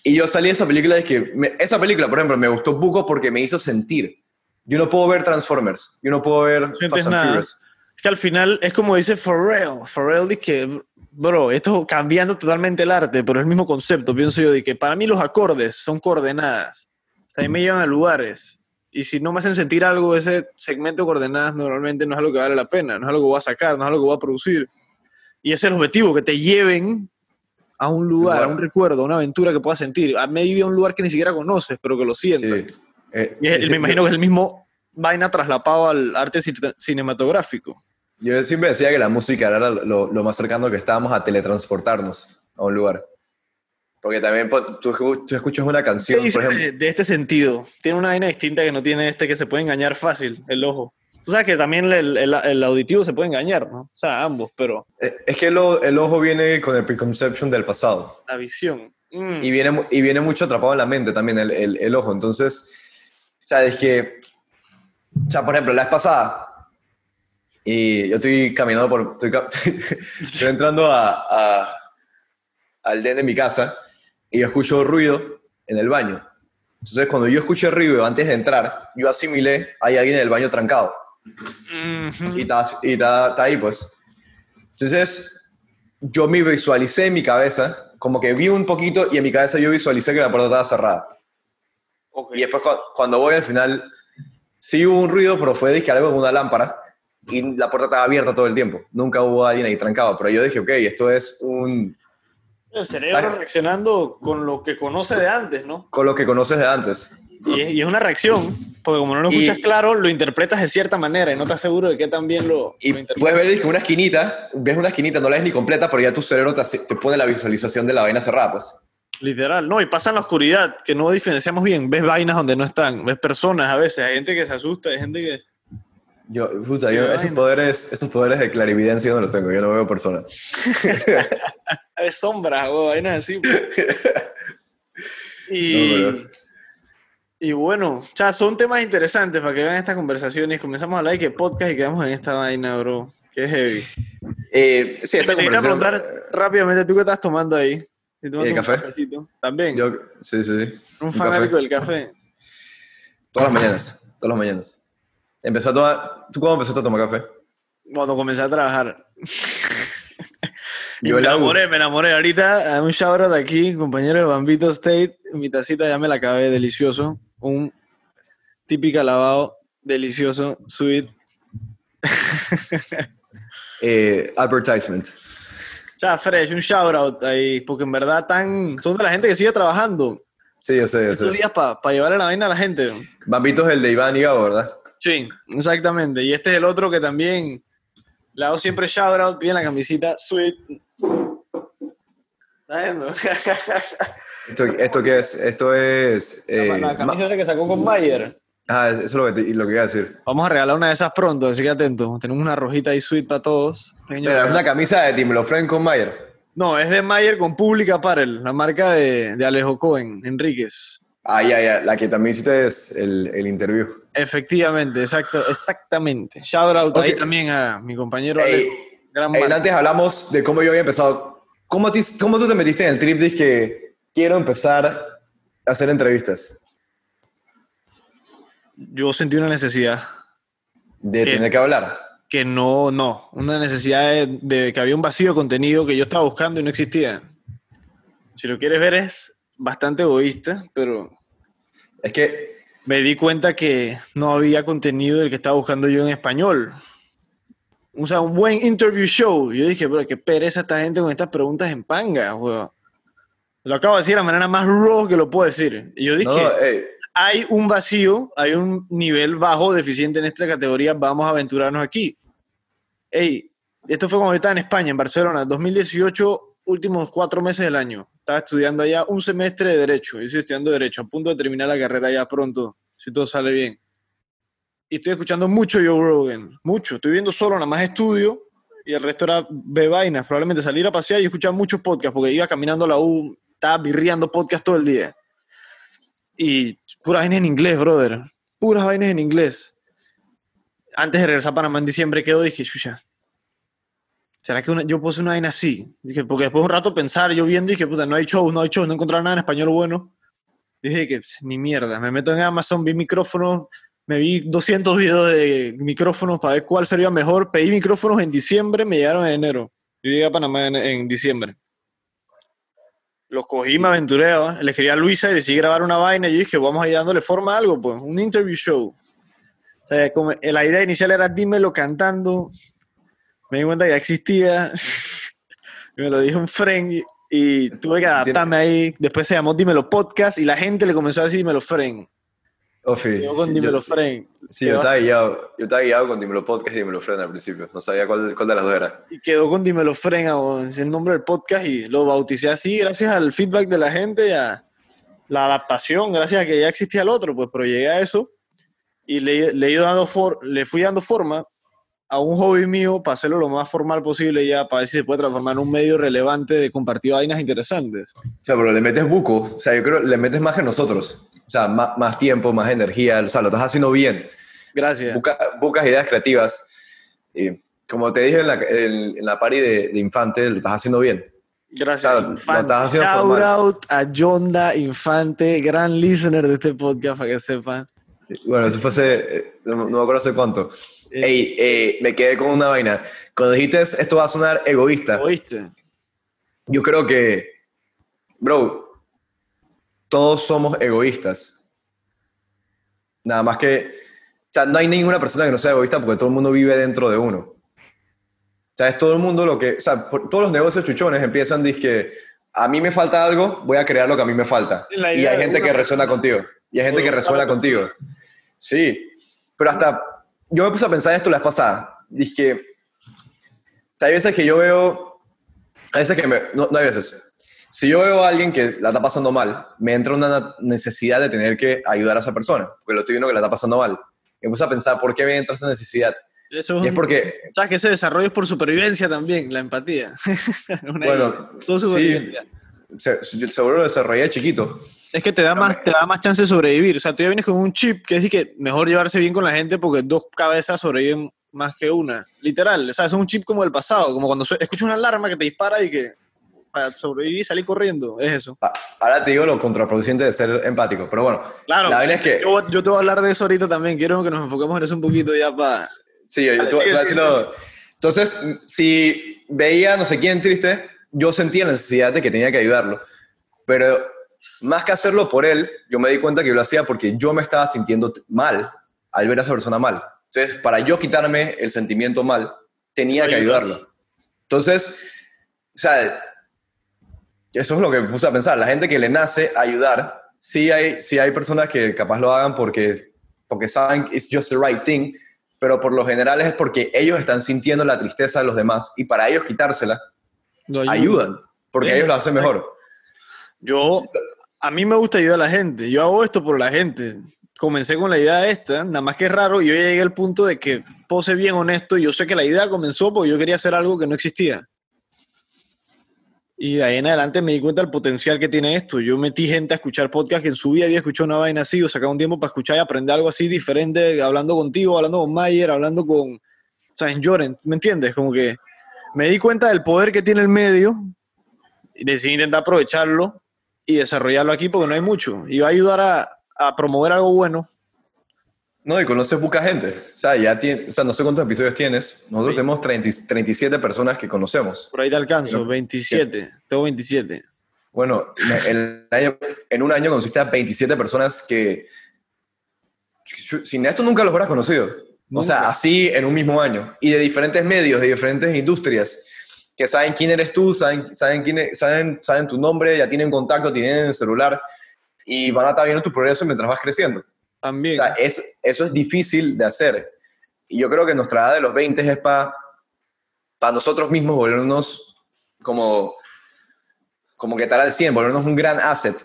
Y yo salí de esa película de que. esa película, por ejemplo, me gustó poco porque me hizo sentir. Yo no puedo ver Transformers. Yo no puedo ver Fast and Furious. Es que al final es como dice Pharrell. Pharrell dice que, bro, esto cambiando totalmente el arte, pero es el mismo concepto, pienso yo, de que para mí los acordes son coordenadas. También me llevan a lugares. Y si no me hacen sentir algo, ese segmento de coordenadas normalmente no es algo que vale la pena, no es algo que voy a sacar, no es algo que voy a producir. Y ese es el objetivo, que te lleven a un lugar, a un recuerdo, a una aventura que puedas sentir. A medio a un lugar que ni siquiera conoces, pero que lo sientes. Eh, y me imagino que es el mismo vaina traslapado al arte cinematográfico. Yo siempre decía que la música era lo, lo más cercano que estábamos a teletransportarnos a un lugar. Porque también pues, tú, tú escuchas una canción, por ejemplo. De, este sentido, tiene una vaina distinta que no tiene este que se puede engañar fácil, el ojo. Tú sabes que también el, el, auditivo se puede engañar, ¿no? O sea, ambos, pero... Eh, es que el, el ojo viene con el preconception del pasado. La visión. Mm. Y, viene, y viene mucho atrapado en la mente también el, el, ojo. Entonces, o sea, es que... O sea, por ejemplo, la vez pasada, y yo estoy caminando por... Estoy, entrando a, a, al den de mi casa y yo escucho ruido en el baño. Entonces, cuando yo escuché ruido antes de entrar, yo asimilé, hay alguien en el baño trancado. Y, está, y ahí, pues. Entonces, yo me visualicé en mi cabeza, como que vi un poquito y en mi cabeza yo visualicé que la puerta estaba cerrada. Y después, cuando voy al final, sí hubo un ruido, pero fue que algo con una lámpara y la puerta estaba abierta todo el tiempo. Nunca hubo alguien ahí trancado, pero yo dije, ok, esto es un, el cerebro reaccionando con lo que conoce de antes, ¿no? Con lo que conoces de antes. Y es, una reacción, porque como no lo escuchas claro, lo interpretas de cierta manera y no estás seguro de que también lo, y Puedes ver que una esquinita, ves una esquinita, no la ves ni completa, pero ya tu cerebro te, pone la visualización de la vaina cerrada, pues. Literal, no, y pasa en la oscuridad, que no diferenciamos bien. Ves vainas donde no están, ves personas a veces, hay gente que se asusta, hay gente que yo, puta, yo esos poderes, esos poderes de clarividencia no los tengo, yo no veo personas. es sombra, o no así. y, y bueno, ya son temas interesantes para que vean estas conversaciones. Comenzamos a hablar de que podcast y quedamos en esta vaina, bro. Qué heavy. Eh, sí, esta Te preguntar rápidamente, ¿tú qué estás tomando ahí? ¿El café? También. Yo, sí, sí. Un fanático del café. Todas las mañanas, todas las mañanas. Empezó a ¿Tú cómo empezaste a tomar café? Cuando comencé a trabajar. me enamoré, me enamoré. Ahorita, un shout de aquí, compañero de Bambito State. Mi tacita ya me la acabé, delicioso. Un típico lavado, delicioso, sweet. eh, advertisement. Ya, fresh, un shout out ahí, porque en verdad tan, son de la gente que sigue trabajando. Sí, yo sé, yo sé. días para llevarle la vaina a la gente. Bambito es el de Iván y Gabo, ¿verdad? Sí, exactamente. Y este es el otro que también le hago siempre shout out, pide la camisita sweet. ¿Esto, ¿Esto qué es? Esto es... Eh, la, camisa que sacó con Mayer. Ah, eso es lo que, lo que iba a decir. Vamos a regalar una de esas pronto, así que atento. Tenemos una rojita y sweet para todos. Pero es una camisa de Tim Lofren con Mayer. No, es de Mayer con Public Apparel, la marca de, de Alejo Cohen, Enríquez. Ah, ya, ya, la que también hiciste es el, el interview. Efectivamente, exacto, exactamente. Shout out ahí también a mi compañero hey, Gran Antes hablamos de cómo yo había empezado. ¿Cómo, ¿Cómo tú te metiste en el trip de que quiero empezar a hacer entrevistas? yo sentí una necesidad. De tener que hablar. Que no, no, una necesidad de, de, que había un vacío de contenido que yo estaba buscando y no existía. Si lo quieres ver es bastante egoísta, pero... Es que... Me di cuenta que no había contenido del que estaba buscando yo en español. O sea, un buen interview show. Yo dije, pero qué pereza esta gente con estas preguntas en panga, weón. Lo acabo de decir de la manera más raw que lo puedo decir. Y yo dije, hay un vacío, hay un nivel bajo deficiente en esta categoría, vamos a aventurarnos aquí. Ey, esto fue cuando yo estaba en España, en Barcelona, 2018, últimos cuatro meses del año. Estaba estudiando allá un semestre de Derecho. Yo estoy estudiando Derecho, a punto de terminar la carrera ya pronto, si todo sale bien. Y estoy escuchando mucho Joe Rogan, mucho. Estoy viendo solo, nada más estudio, y el resto era ve vainas. Probablemente salir a pasear y escuchar muchos podcasts, porque iba caminando la U, estaba birriando podcast todo el día. Y puras vainas en inglés, brother. Puras vainas en inglés. Antes de regresar a Panamá en diciembre quedó, dije, chucha, ¿será que yo puse una vaina así? Dije, porque después de un rato pensar, yo viendo, dije, puta, no hay show, no hay show, no encontré nada en español bueno. Dije que ni mierda, me meto en Amazon, vi micrófonos, me vi 200 videos de micrófonos para ver cuál sería mejor. Pedí micrófonos en diciembre, me llegaron en enero. Yo llegué a Panamá en diciembre los cogí, me aventuré, le escribí a Luisa y decidí grabar una vaina y yo dije, vamos a ir dándole forma a algo, pues, un interview show. como la idea inicial era dímelo cantando, me di cuenta que ya existía, me lo dijo un friend y, tuve que adaptarme ahí, después se llamó Dímelo Podcast y la gente le comenzó a decir Dímelo Friend. Ofi. Yo con Dímelo Friend. Sí, yo estaba, guiado, yo estaba guiado con Dímelo Podcast y Dímelo Friend al principio. No sabía cuál, cuál de las dos era. Y quedó con Dímelo Friend, es el nombre del podcast y lo bauticé así gracias al feedback de la gente y a la adaptación, gracias a que ya existía el otro, pues, pero llegué a eso y le, le, ido dando for, le fui dando forma a un hobby mío para hacerlo lo más formal posible ya, para ver si se puede transformar en un medio relevante de compartir vainas interesantes. O sea, pero le metes buco, o sea, yo creo le metes más que nosotros. O sea, más, más tiempo, más energía, o sea, lo estás haciendo bien. Gracias. Busca, buscas ideas creativas. Y como te dije en la, en, en la party de, de, Infante, lo estás haciendo bien. Gracias. Claro, lo estás haciendo Shout formal. out a Yonda Infante, gran listener de este podcast, para que sepan. Bueno, eso fue hace, no, no me acuerdo hace cuánto. Eh, Ey, eh, me quedé con una vaina. Cuando dijiste esto va a sonar egoísta. Egoísta. Yo creo que, bro, todos somos egoístas. Nada más que, o sea, no hay ninguna persona que no sea egoísta porque todo el mundo vive dentro de uno. O sea, es todo el mundo lo que, o sea, todos los negocios chuchones empiezan, que a mí me falta algo, voy a crear lo que a mí me falta. Y hay gente que resuena contigo. Y hay gente que resuena contigo. Sí, pero hasta yo me puse a pensar esto la vez pasada. Dije, o sea, hay veces que yo veo, hay veces que me, no, no hay veces. Si yo veo a alguien que la está pasando mal, me entra una necesidad de tener que ayudar a esa persona, porque lo estoy viendo que la está pasando mal. Y me puse a pensar, ¿por qué me entra esa necesidad? Eso es, y es porque... ¿Sabes que ese desarrollo es por supervivencia también, la empatía? bueno, todo supervivencia. Sí, se, seguro lo desarrollé chiquito. Es que te da, más, te da más chance de sobrevivir. O sea, tú ya vienes con un chip que es que mejor llevarse bien con la gente porque dos cabezas sobreviven más que una. Literal. O sea, es un chip como del pasado. Como cuando escuchas una alarma que te dispara y que para sobrevivir salir corriendo. Es eso. Ahora te digo lo contraproducente de ser empático. Pero bueno, claro, la es que... Yo, yo, te voy a hablar de eso ahorita también. Quiero que nos enfoquemos en eso un poquito ya para... Sí, yo, yo te voy a decirlo. Entonces, si veía no sé quién triste, yo sentía la necesidad de que tenía que ayudarlo. Pero más que hacerlo por él, yo me di cuenta que yo lo hacía porque yo me estaba sintiendo mal al ver a esa persona mal. Entonces, para yo quitarme el sentimiento mal, tenía que ayudarlo. Entonces, o sea, eso es lo que me puse a pensar. La gente que le nace ayudar, sí hay, sí hay personas que capaz lo hagan porque, porque saben que it's just the right thing, pero por lo general es porque ellos están sintiendo la tristeza de los demás y para ellos quitársela, ayudan. ayudan, porque ellos lo hacen mejor. Yo, a mí me gusta ayudar a la gente. Yo hago esto por la gente. Comencé con la idea esta, nada más que es raro, yo llegué al punto de que puedo ser bien honesto. Y yo sé que la idea comenzó porque yo quería hacer algo que no existía. Y de ahí en adelante me di cuenta del potencial que tiene esto. Yo metí gente a escuchar podcast que en su vida había escuchado una vaina así, o sacaba un tiempo para escuchar y aprender algo así diferente, hablando contigo, hablando con Mayer, hablando con, en Joren, ¿me entiendes? Como que me di cuenta del poder que tiene el medio y decidí intentar aprovecharlo y desarrollarlo aquí porque no hay mucho. Y va a ayudar a, a promover algo bueno. No, y conoces poca gente. O sea, ya tiene, o sea, no sé cuántos episodios tienes. Nosotros tenemos 30 37 personas que conocemos. Por ahí te alcanzo, 27. Tengo 27. Bueno, el año- en un año conociste a 27 personas que sin esto nunca los hubieras conocido. O sea, Nunca. así en un mismo año. Y de diferentes medios, de diferentes industrias, que saben quién eres tú, saben, saben, quién es- saben, saben tu nombre, ya tienen contacto, tienen el celular y van a estar viendo tu progreso mientras vas creciendo. O También. sea, es, eso es difícil de hacer. Y yo creo que nuestra edad de los 20 es para nosotros mismos volvernos como, como que tal al 100, volvernos un gran asset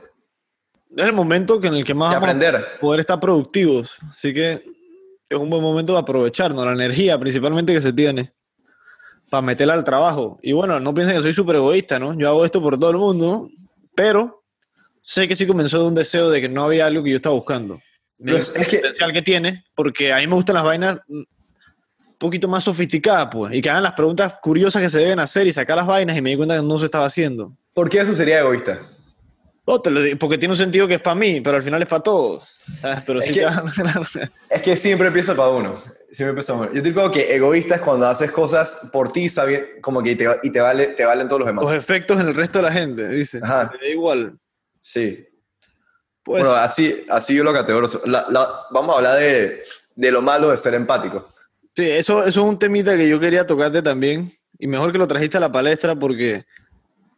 es el momento que en el que más vamos a aprender. poder estar productivos. Así que es un buen momento de aprovecharnos, la energía principalmente que se tiene, para meterla al trabajo. Y bueno, no piensen que soy súper egoísta, ¿no? Yo hago esto por todo el mundo, pero sé que sí comenzó de un deseo de que no había algo que yo estaba buscando. Pero es- el potencial que tiene, porque a mí me gustan las vainas un poquito más sofisticadas, pues, y que hagan las preguntas curiosas que se deben hacer y sacar las vainas y me di cuenta que no se estaba haciendo. ¿Por qué eso sería egoísta? No, te lo digo, porque tiene un sentido que es para mí, pero al final es para todos. ¿sabes? Pero Es sí que- que- Es que siempre empieza para uno. Siempre uno. Yo te digo que egoísta es cuando haces cosas por ti, sabi- como que te, y te, vale, te valen todos los demás. los efectos en el resto de la gente, dice. Ajá. Me da igual. Sí. Pues, bueno, así, así yo lo categorizo. La- la- vamos a hablar de, de lo malo de ser empático. sí, eso, eso es un temita que yo quería tocarte también. Y mejor que lo trajiste a la palestra porque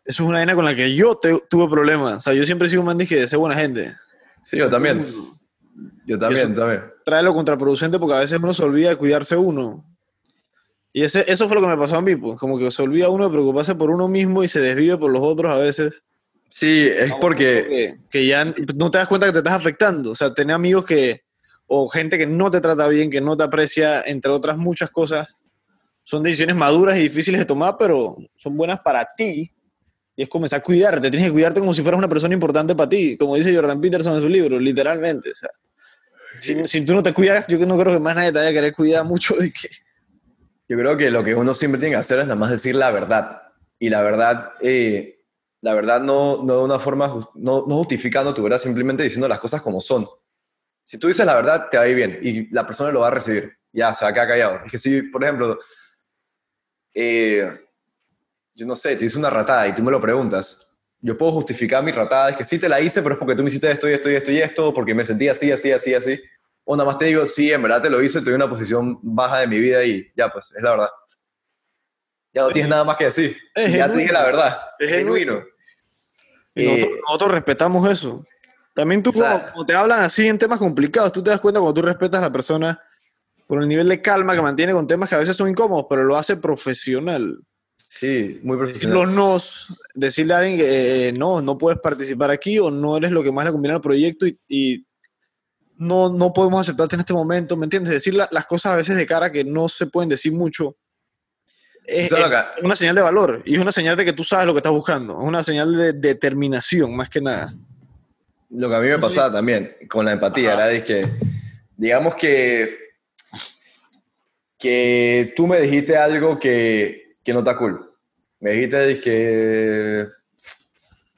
eso es una vaina con la que yo te- tuve problemas. O sea, yo siempre he sido un man que de ser buena gente. Sí, yo también. Yo también, también. Trae lo contraproducente porque a veces uno se olvida de cuidarse uno. Y ese, eso fue lo que me pasó a mí, pues. Como que se olvida uno de preocuparse por uno mismo y se desvive por los otros a veces. Sí, es porque... que, que ya no te das cuenta que te estás afectando. O sea, tener amigos que, o gente que no te trata bien, que no te aprecia, entre otras muchas cosas, son decisiones maduras y difíciles de tomar, pero son buenas para ti. Y es comenzar a cuidarte. Tienes que cuidarte como si fueras una persona importante para ti, como dice Jordan Peterson en su libro, literalmente. O sea, si, si tú no te cuidas, yo no creo que más nadie te vaya a querer cuidar mucho de que... Yo creo que lo que uno siempre tiene que hacer es nada más decir la verdad. Y la verdad, eh, la verdad no, no de una forma, no, no justificando tu verdad, simplemente diciendo las cosas como son. Si tú dices la verdad, te va a ir bien y la persona lo va a recibir. Ya, se va a quedar callado. Es que si, por ejemplo, eh, yo no sé, te hice una ratada y tú me lo preguntas, yo puedo justificar mi ratada, es que sí te la hice, pero es porque tú me hiciste esto y esto y esto y esto, porque me sentí así, así, así, así. O nada más te digo, sí, en verdad te lo hice, estoy en una posición baja de mi vida y ya, pues, es la verdad. Ya no tienes nada más que decir. Es ya te dije la verdad. Es genuino. Y nosotros, Eh, nosotros respetamos eso. También tú, cuando, cuando te hablan así en temas complicados, tú te das cuenta cuando tú respetas a la persona por el nivel de calma que mantiene con temas que a veces son incómodos, pero lo hace profesional. Sí, muy Decir profesional. los nos, decirle a alguien que eh, no, no puedes participar aquí o no eres lo que más le conviene al proyecto y, y no, no podemos aceptarte en este momento, ¿me entiendes? Decir la- las cosas a veces de cara que no se pueden decir mucho. Es, es es una señal de valor y es una señal de que tú sabes lo que estás buscando, es una señal de determinación más que nada. Lo que a mí me Sí. pasaba también con la empatía Ajá. era de que, digamos que, que tú me dijiste algo que, que no está cool. Me dijiste que,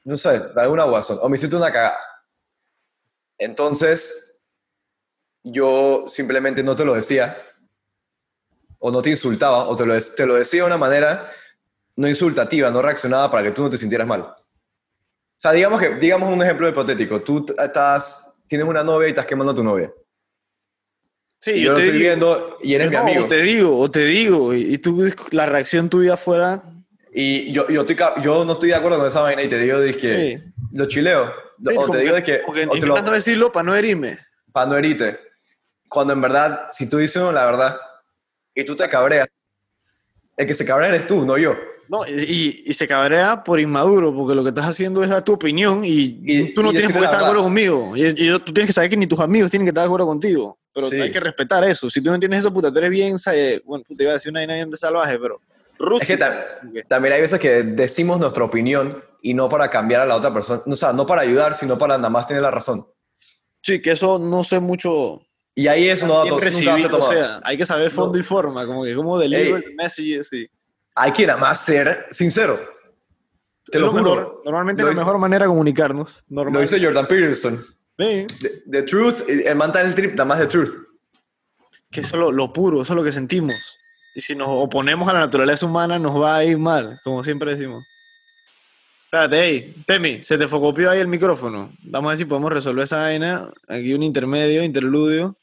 no sé, de alguna razón, o me hiciste una cagada. Entonces, yo simplemente no te lo decía, o no te insultaba, o te lo, te lo decía de una manera no insultativa, no reaccionaba para que tú no te sintieras mal. O sea, digamos que, digamos un ejemplo hipotético. Tú estás, tienes una novia y estás quemando a tu novia. Sí, Y yo, lo estoy viendo y eres mi no, amigo. O te digo, o te digo, y, y tú, la reacción tuya fuera. Y yo, yo, estoy, yo no estoy de acuerdo con esa vaina y te digo, que Sí. lo chileo. Sí, o te digo de que, como que o te lo, intentando decirlo para no herirme. para no herirte. Cuando en verdad, si tú dices la verdad y tú te cabreas, el que se cabrea eres tú, no yo. No, y, se cabrea por inmaduro, porque lo que estás haciendo es dar tu opinión y, Y- tú no y tienes por qué estar de acuerdo conmigo. Y, tú tienes que saber que ni tus amigos tienen que estar de acuerdo contigo. Pero Sí. hay que respetar eso. Si tú no entiendes eso, puta, tú eres bien, eh, bueno, te iba a decir una vaina bien salvaje, pero Es que tam- también hay veces que decimos nuestra opinión y no para cambiar a la otra persona. O sea, no para ayudar, sino para nada más tener la razón. Sí, que eso no sé mucho Y ahí eso no, bien nunca va a ser recibido, o sea, hay que saber fondo No. y forma, como que como deliver Ey. messages y... hay que nada más ser sincero. Te Es lo, juro. mejor. Normalmente Lo la dice- mejor manera de comunicarnos. Lo Normal. dice Jordan Peterson. Sí. The, the truth, el man está en el trip, nada más the truth. que eso es lo, lo puro, eso es lo que sentimos. Y si nos oponemos a la naturaleza humana, nos va a ir mal, como siempre decimos. Espérate, hey, Temi, se te focopió ahí el micrófono. Vamos a ver si podemos resolver esa vaina. Aquí un intermedio, interludio.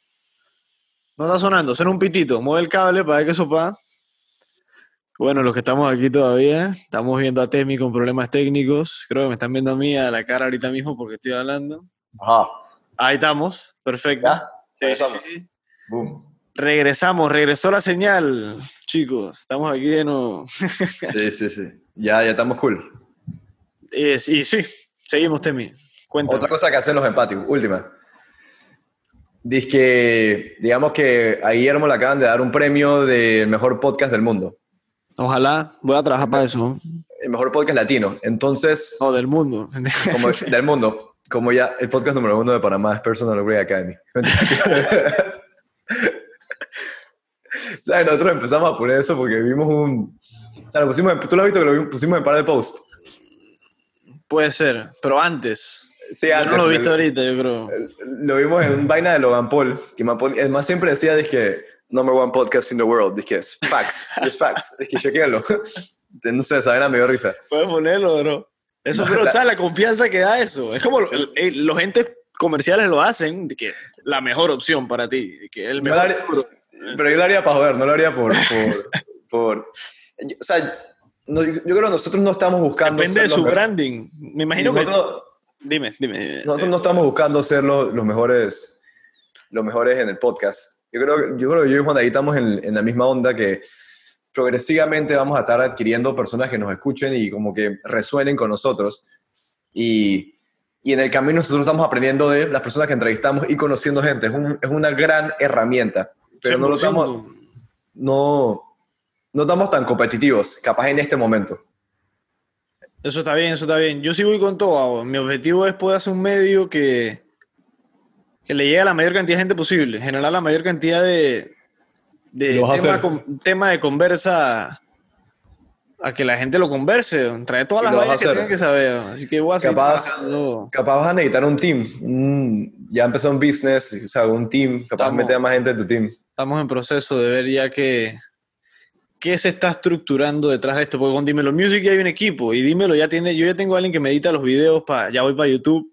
No está sonando, suena un pitito. Mueve el cable para ver qué sopa. Bueno, los que estamos aquí todavía, estamos viendo a Temi con problemas técnicos. Creo que me están viendo a mí a la cara ahorita mismo porque estoy hablando. Ajá. Ahí estamos, perfecto. ¿Ya? Sí, sí, Regresamos. sí. Boom. Regresamos, regresó la señal, chicos. Estamos aquí de nuevo. Sí, sí, sí. Ya, ya estamos cool. Eh, y sí, seguimos, Temi. Cuéntame. Otra cosa que hacen los empáticos, última. Dice que, digamos que a Guillermo le acaban de dar un premio del mejor podcast del mundo. Ojalá, voy a trabajar para eso. El mejor podcast latino. Entonces, O del mundo. como del mundo, como ya el podcast número uno de Panamá es Personal Upgrade Academy. ¿Sabes? Nosotros empezamos a poner eso porque vimos un... O sea, lo pusimos en- tú lo has visto que lo pusimos en par de posts. Puede ser, pero antes. Sí, Yo antes, no lo visto ahorita, yo creo. Lo vimos en un vaina de Logan Paul, que Logan Paul, el más siempre decía, que number one podcast in the world, que es facts, just facts, es que chequenlo. No sé, esa vaina me dio risa. Puedes ponerlo, bro. Eso, No, pero, la- ¿sabes? La confianza que da eso. Es como el- el- los entes comerciales lo hacen, de que la mejor opción para ti. de que el mejor lo haría- pero yo lo haría para joder, no lo haría por... por, por o sea, no, yo, creo que nosotros no estamos buscando... Depende de su los me- branding. Me imagino que. nosotros, Dime, dime. dime. nosotros no estamos buscando ser los, los mejores los mejores en el podcast. Yo creo, que- yo creo que yo y Juan ahí estamos en, en la misma onda que progresivamente vamos a estar adquiriendo personas que nos escuchen y como que resuenen con nosotros. Y, y en el camino nosotros estamos aprendiendo de las personas que entrevistamos y conociendo gente. Es, un- es una gran herramienta. Pero no, lo estamos, 100%. no, no estamos tan competitivos, capaz en este momento. Eso está bien, eso está bien. Yo sí voy con todo. Mi objetivo es poder hacer un medio que, que le llegue a la mayor cantidad de gente posible, generar la mayor cantidad de, de tema, hacer. con- tema de conversa a que la gente lo converse, trae todas las vainas que tienen que saber. Así que voy a Capaz-. Capaz vas a necesitar un team. ya empezó un business, o sea, un team. Capaz meter a más gente en tu team. Estamos en proceso de ver ya que qué se está estructurando detrás de esto. Porque con Dímelo Music ya hay un equipo y Dímelo ya tiene, yo ya tengo a alguien que me edita los videos, para ya voy para YouTube,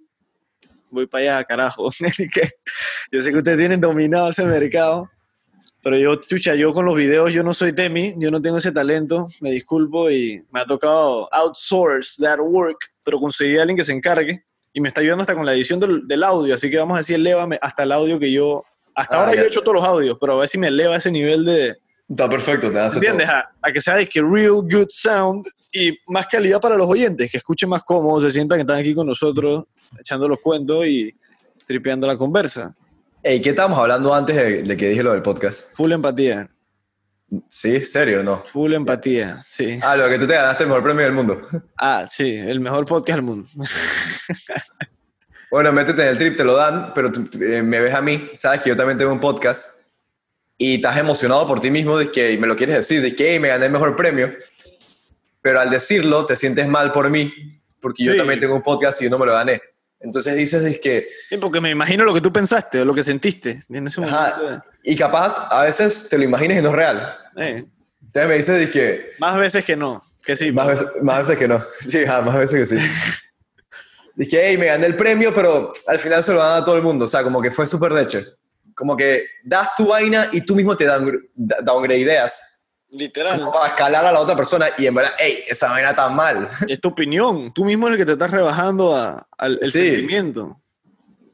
voy para allá, carajo. Yo sé que ustedes tienen dominado ese mercado, pero yo, chucha, yo con los videos, yo no soy Temi, yo no tengo ese talento, me disculpo y me ha tocado outsource that work, pero conseguí a alguien que se encargue y me está ayudando hasta con la edición del, del audio, así que vamos a decir, lévame hasta el audio que yo, hasta Ah, ahora yo he hecho todos los audios, pero a ver si me eleva ese nivel de, Está perfecto, te hace ¿entiendes? A, a que sea de que real good sound y más calidad para los oyentes, que escuchen más cómodos, se sientan que están aquí con nosotros, echando los cuentos y tripeando la conversa. Ey, ¿qué estábamos hablando antes de, de que dije lo del podcast? Full empatía, ¿Sí? ¿Serio no? full empatía, sí. Ah, lo que tú te ganaste el mejor premio del mundo. Ah, sí, el mejor podcast del mundo. Bueno, métete en el trip, te lo dan, pero tú, eh, me ves a mí, sabes que yo también tengo un podcast y estás emocionado por ti mismo de que y me lo quieres decir, de que "Ey, me gané el mejor premio, pero al decirlo te sientes mal por mí, porque yo también tengo un podcast y yo no me lo gané. Entonces dices es que, Sí, porque me imagino lo que tú pensaste o lo que sentiste en ese momento. ajá, y capaz a veces te lo imaginas y no es real. Eh, Entonces me dices de que, más veces que no, que sí. Más veces, más veces que no. Sí, ajá, más veces que sí. Dije, hey, me gané el premio, pero al final se lo dan a todo el mundo. O sea, como que fue súper leche. Como que das tu vaina y tú mismo te downgradeas Literal. como para escalar a la otra persona y en verdad, hey, esa vaina está mal. Es tu opinión. Tú mismo es el que te estás rebajando a- al el Sí. sentimiento.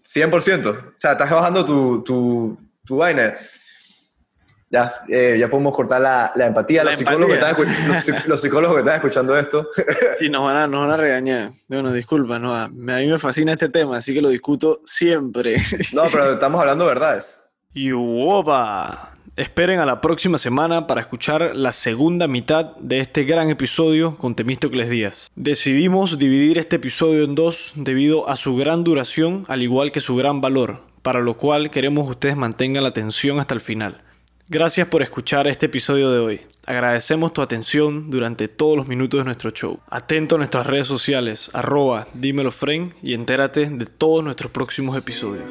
100%. O sea, estás bajando tu, tu, tu vaina. Ya, eh, ya podemos cortar la, la empatía. La los, psicólogos que están, los, psic- los psicólogos que están escuchando esto. Y nos van a, nos van a regañar. Bueno, disculpa, no, a, mí me fascina este tema, así que lo discuto siempre. No, pero estamos hablando verdades. Y opa. Esperen a la próxima semana para escuchar la segunda mitad de este gran episodio con Temístocles Díaz. Decidimos dividir este episodio en dos debido a su gran duración, al igual que su gran valor, para lo cual queremos que ustedes mantengan la atención hasta el final. Gracias por escuchar este episodio de hoy. Agradecemos tu atención durante todos los minutos de nuestro show. Atento a nuestras redes sociales, arroba y entérate de todos nuestros próximos episodios.